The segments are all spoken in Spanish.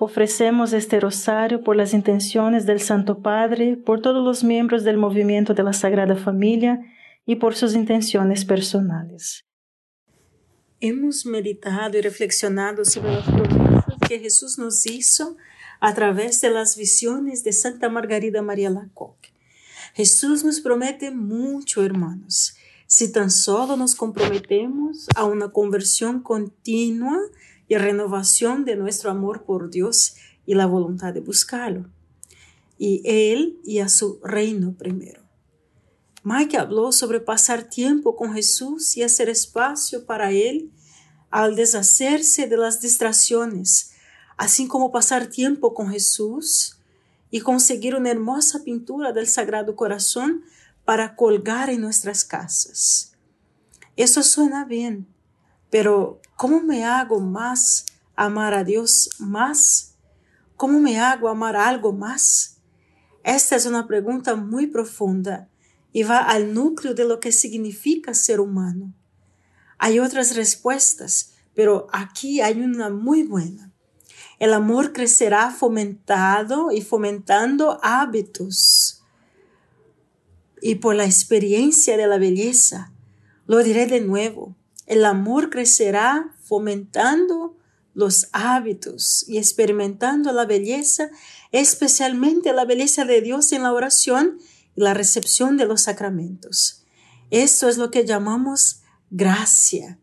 Ofrecemos este rosario por las intenciones del Santo Padre, por todos los miembros del movimiento de la Sagrada Familia y por sus intenciones personales. Hemos meditado y reflexionado sobre las promesas que Jesús nos hizo a través de las visiones de Santa Margarida María Lacoque. Jesús nos promete mucho, hermanos, si tan solo nos comprometemos a una conversión continua renovación de nuestro amor por Dios y la voluntad de buscarlo. Y Él y a su reino primero. Mike habló sobre pasar tiempo con Jesús y hacer espacio para Él al deshacerse de las distracciones, así como pasar tiempo con Jesús y conseguir una hermosa pintura del Sagrado Corazón para colgar en nuestras casas. Eso suena bien, pero ¿cómo me hago más amar a Dios más? ¿Cómo me hago amar algo más? Esta es una pregunta muy profunda y va al núcleo de lo que significa ser humano. Hay otras respuestas, pero aquí hay una muy buena. El amor crecerá fomentado y fomentando hábitos. Y por la experiencia de la belleza, lo diré de nuevo, el amor crecerá fomentando los hábitos y experimentando la belleza, especialmente la belleza de Dios en la oración y la recepción de los sacramentos. Esto es lo que llamamos gracia.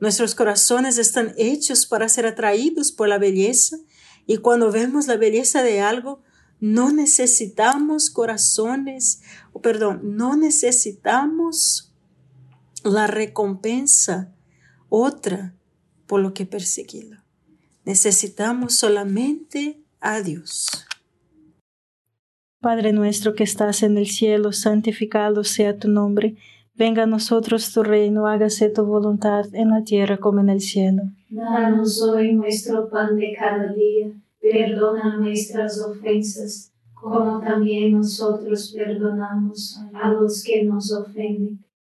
Nuestros corazones están hechos para ser atraídos por la belleza y cuando vemos la belleza de algo, no necesitamos corazones, perdón, no necesitamos la recompensa otra por lo que perseguirlo. Necesitamos solamente a Dios. Padre nuestro que estás en el cielo, santificado sea tu nombre. Venga a nosotros tu reino, hágase tu voluntad en la tierra como en el cielo. Danos hoy nuestro pan de cada día, perdona nuestras ofensas, como también nosotros perdonamos a los que nos ofenden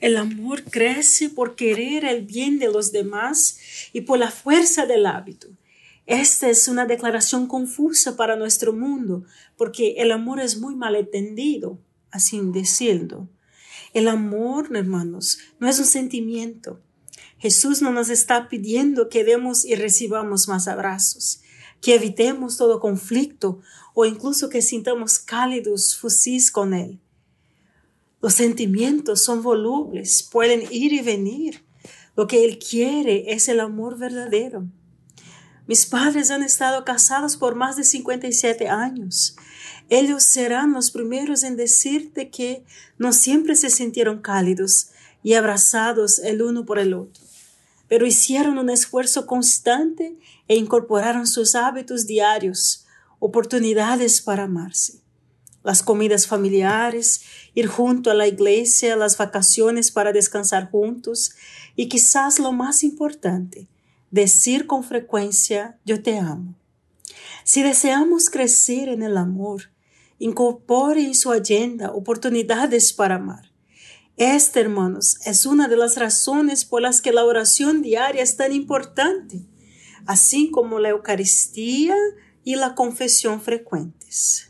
El amor crece por querer el bien de los demás y por la fuerza del hábito. Esta es una declaración confusa para nuestro mundo, porque el amor es muy malentendido, así decirlo. El amor, hermanos, no es un sentimiento. Jesús no nos está pidiendo que demos y recibamos más abrazos que evitemos todo conflicto o incluso que sintamos cálidos fusís con Él. Los sentimientos son volubles, pueden ir y venir. Lo que Él quiere es el amor verdadero. Mis padres han estado casados por más de 57 años. Ellos serán los primeros en decirte que no siempre se sintieron cálidos y abrazados el uno por el otro, pero hicieron un esfuerzo constante e incorporaron sus hábitos diarios, oportunidades para amarse. Las comidas familiares, ir junto a la iglesia, las vacaciones para descansar juntos y quizás lo más importante, decir con frecuencia yo te amo. Si deseamos crecer en el amor, incorpore en su agenda oportunidades para amar. Esta, hermanos, es una de las razones por las que la oración diaria es tan importante así como la Eucaristía y la confesión frecuentes.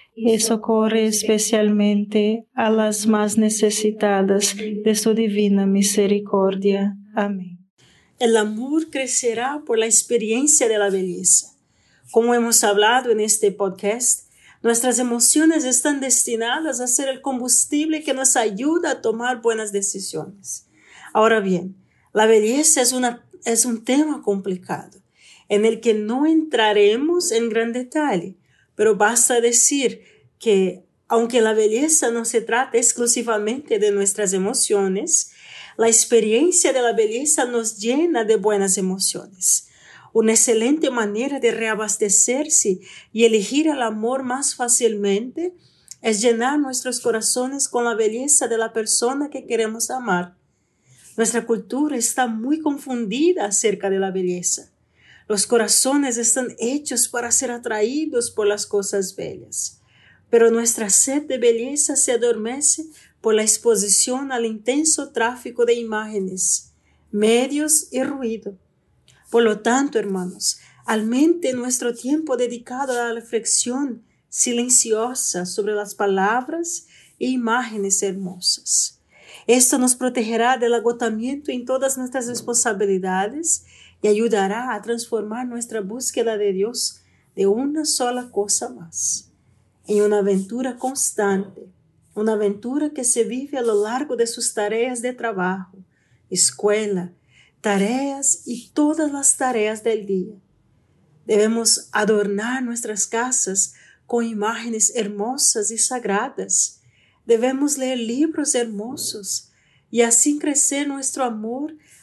y socorre especialmente a las más necesitadas de su divina misericordia. Amén. El amor crecerá por la experiencia de la belleza. Como hemos hablado en este podcast, nuestras emociones están destinadas a ser el combustible que nos ayuda a tomar buenas decisiones. Ahora bien, la belleza es, una, es un tema complicado en el que no entraremos en gran detalle, pero basta decir que aunque la belleza no se trata exclusivamente de nuestras emociones, la experiencia de la belleza nos llena de buenas emociones. Una excelente manera de reabastecerse y elegir el amor más fácilmente es llenar nuestros corazones con la belleza de la persona que queremos amar. Nuestra cultura está muy confundida acerca de la belleza. Los corazones están hechos para ser atraídos por las cosas bellas, pero nuestra sed de belleza se adormece por la exposición al intenso tráfico de imágenes, medios y ruido. Por lo tanto, hermanos, mente nuestro tiempo dedicado a la reflexión silenciosa sobre las palabras e imágenes hermosas. Esto nos protegerá del agotamiento en todas nuestras responsabilidades y ayudará a transformar nuestra búsqueda de Dios de una sola cosa más, en una aventura constante una aventura que se vive a lo largo de sus tareas de trabajo, escuela, tareas y todas las tareas del día. Debemos adornar nuestras casas con imágenes hermosas y sagradas. Debemos leer libros hermosos y así crecer nuestro amor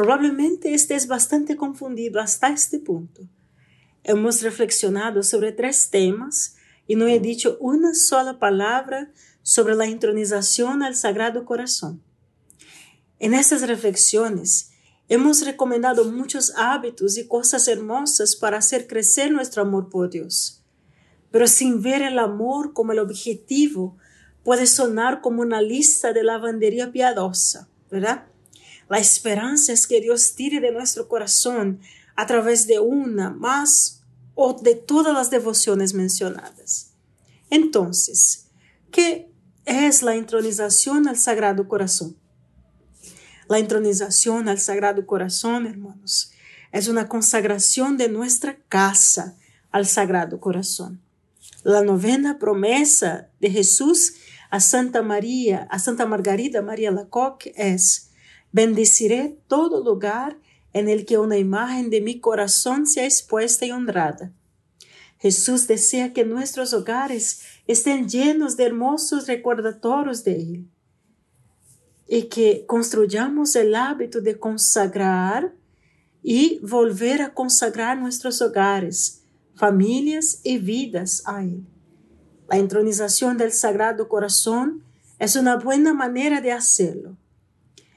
probablemente estés bastante confundido hasta este punto. Hemos reflexionado sobre tres temas y no he dicho una sola palabra sobre la intronización al Sagrado Corazón. En estas reflexiones, Hemos recomendado muchos hábitos y cosas hermosas para hacer crecer nuestro amor por Dios. Pero sin ver el amor como el objetivo, puede sonar como una lista de lavandería piadosa, ¿verdad? La esperanza es que Dios tire de nuestro corazón a través de una, más o de todas las devociones mencionadas. Entonces, ¿qué es la intronización al Sagrado Corazón? La entronización al Sagrado Corazón, hermanos, es una consagración de nuestra casa al Sagrado Corazón. La novena promesa de Jesús a Santa María, a Santa Margarida María Lacoque es, bendeciré todo lugar en el que una imagen de mi corazón sea expuesta y honrada. Jesús desea que nuestros hogares estén llenos de hermosos recordatorios de Él y que construyamos el hábito de consagrar y volver a consagrar nuestros hogares, familias y vidas a Él. La entronización del Sagrado Corazón es una buena manera de hacerlo.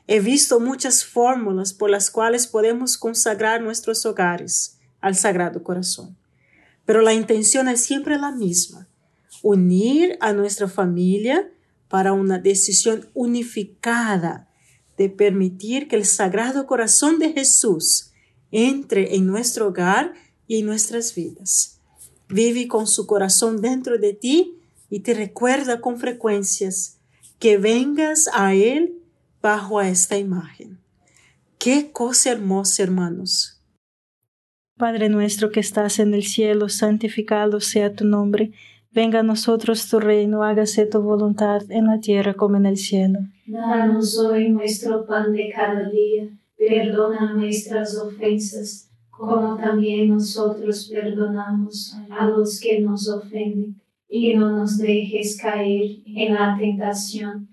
He visto muchas fórmulas por las cuales podemos consagrar nuestros hogares al Sagrado Corazón, pero la intención es siempre la misma, unir a nuestra familia para una decisión unificada de permitir que el Sagrado Corazón de Jesús entre en nuestro hogar y en nuestras vidas. Vive con su corazón dentro de ti y te recuerda con frecuencias que vengas a Él bajo esta imagen. Qué cosa hermosa, hermanos. Padre nuestro que estás en el cielo, santificado sea tu nombre Venga a nosotros tu reino, hágase tu voluntad en la tierra como en el cielo. Danos hoy nuestro pan de cada día, perdona nuestras ofensas, como también nosotros perdonamos a los que nos ofenden, y no nos dejes caer en la tentación,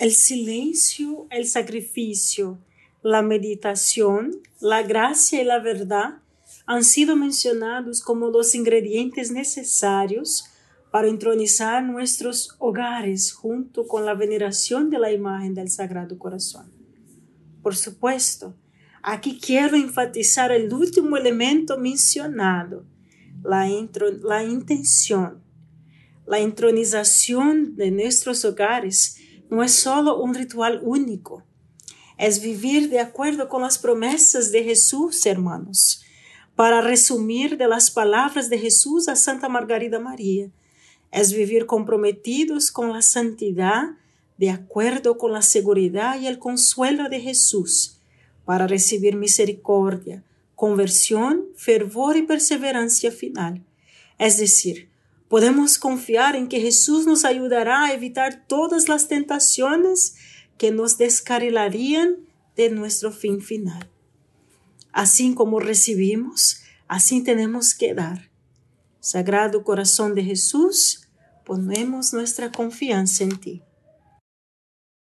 El silencio, el sacrificio, la meditación, la gracia y la verdad han sido mencionados como los ingredientes necesarios para entronizar nuestros hogares junto con la veneración de la imagen del Sagrado Corazón. Por supuesto, Aquí quiero enfatizar el último elemento mencionado, la, intención. La entronización de nuestros hogares no es solo un ritual único, es vivir de acuerdo con las promesas de Jesús, hermanos. Para resumir de las palabras de Jesús a Santa Margarida María, es vivir comprometidos con la santidad de acuerdo con la seguridad y el consuelo de Jesús para recibir misericordia, conversión, fervor y perseverancia final. Es decir, podemos confiar en que Jesús nos ayudará a evitar todas las tentaciones que nos descarrilarían de nuestro fin final. Así como recibimos, así tenemos que dar. Sagrado Corazón de Jesús, ponemos nuestra confianza en ti.